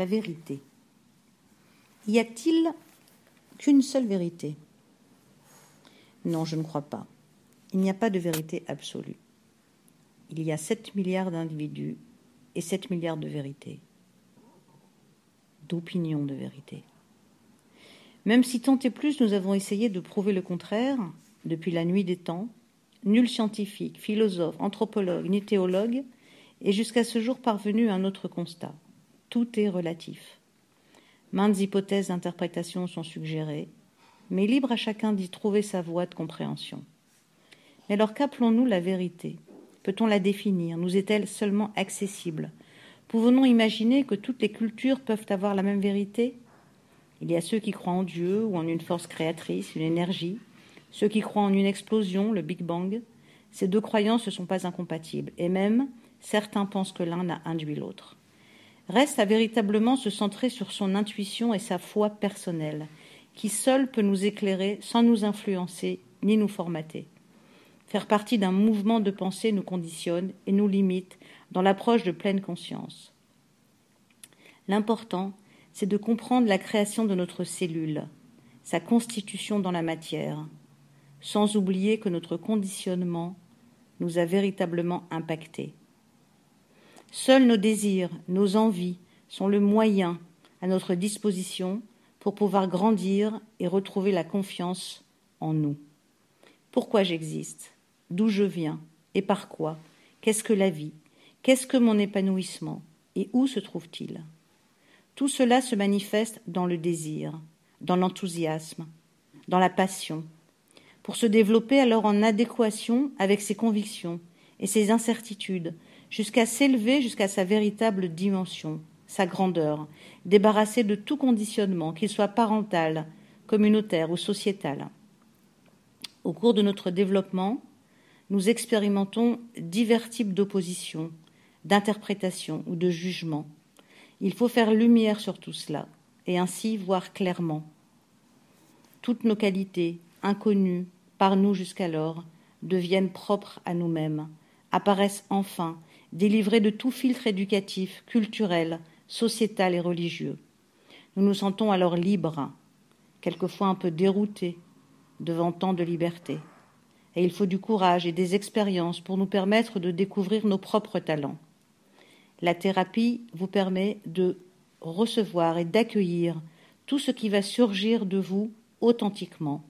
la vérité. Y a-t-il qu'une seule vérité? Non, je ne crois pas. Il n'y a pas de vérité absolue. Il y a 7 milliards d'individus et 7 milliards de vérités, d'opinions de vérité. Même si tant et plus nous avons essayé de prouver le contraire, depuis la nuit des temps, nul scientifique, philosophe, anthropologue ni théologue est jusqu'à ce jour parvenu à un autre constat. Tout est relatif. Maintes hypothèses d'interprétation sont suggérées, mais libre à chacun d'y trouver sa voie de compréhension. Mais alors qu'appelons-nous la vérité? Peut-on la définir? Nous est-elle seulement accessible? Pouvons-nous imaginer que toutes les cultures peuvent avoir la même vérité? Il y a ceux qui croient en Dieu ou en une force créatrice, une énergie, ceux qui croient en une explosion, le Big Bang. Ces deux croyances ne sont pas incompatibles, et même certains pensent que l'un a induit l'autre. Reste à véritablement se centrer sur son intuition et sa foi personnelle, qui seule peut nous éclairer sans nous influencer ni nous formater. Faire partie d'un mouvement de pensée nous conditionne et nous limite dans l'approche de pleine conscience. L'important, c'est de comprendre la création de notre cellule, sa constitution dans la matière, sans oublier que notre conditionnement nous a véritablement impactés. Seuls nos désirs, nos envies sont le moyen à notre disposition pour pouvoir grandir et retrouver la confiance en nous. Pourquoi j'existe? D'où je viens? Et par quoi, qu'est-ce que la vie, qu'est-ce que mon épanouissement? Et où se trouve-t-il? Tout cela se manifeste dans le désir, dans l'enthousiasme, dans la passion, pour se développer alors en adéquation avec ses convictions et ses incertitudes, jusqu'à s'élever jusqu'à sa véritable dimension, sa grandeur, débarrassé de tout conditionnement, qu'il soit parental, communautaire ou sociétal. Au cours de notre développement, nous expérimentons divers types d'opposition, d'interprétation ou de jugement. Il faut faire lumière sur tout cela et ainsi voir clairement. Toutes nos qualités, inconnues par nous jusqu'alors, deviennent propres à nous-mêmes, apparaissent enfin, délivrées de tout filtre éducatif, culturel, sociétal et religieux. Nous nous sentons alors libres, quelquefois un peu déroutés devant tant de liberté et il faut du courage et des expériences pour nous permettre de découvrir nos propres talents. La thérapie vous permet de recevoir et d'accueillir tout ce qui va surgir de vous authentiquement.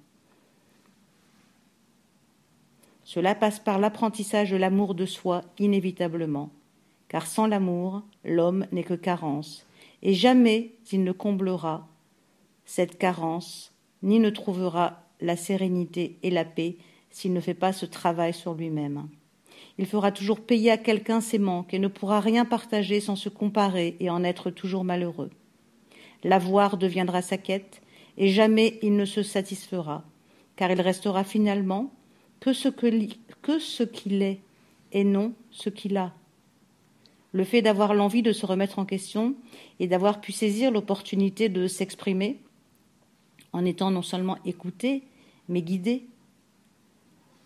Cela passe par l'apprentissage de l'amour de soi inévitablement, car sans l'amour, l'homme n'est que carence, et jamais il ne comblera cette carence, ni ne trouvera la sérénité et la paix s'il ne fait pas ce travail sur lui-même. Il fera toujours payer à quelqu'un ses manques et ne pourra rien partager sans se comparer et en être toujours malheureux. L'avoir deviendra sa quête et jamais il ne se satisfera, car il restera finalement que ce qu'il est et non ce qu'il a. Le fait d'avoir l'envie de se remettre en question et d'avoir pu saisir l'opportunité de s'exprimer en étant non seulement écouté, mais guidé,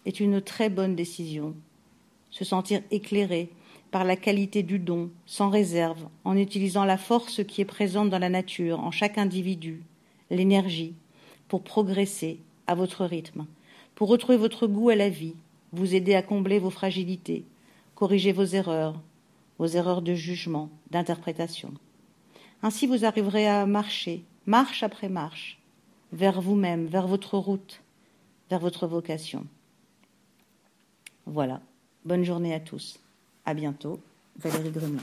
est une très bonne décision. Se sentir éclairé par la qualité du don, sans réserve, en utilisant la force qui est présente dans la nature, en chaque individu, l'énergie, pour progresser à votre rythme, pour retrouver votre goût à la vie, vous aider à combler vos fragilités, corriger vos erreurs, vos erreurs de jugement, d'interprétation. Ainsi vous arriverez à marcher, marche après marche, vers vous-même, vers votre route, vers votre vocation. Voilà. Bonne journée à tous. À bientôt. Valérie Gremlin.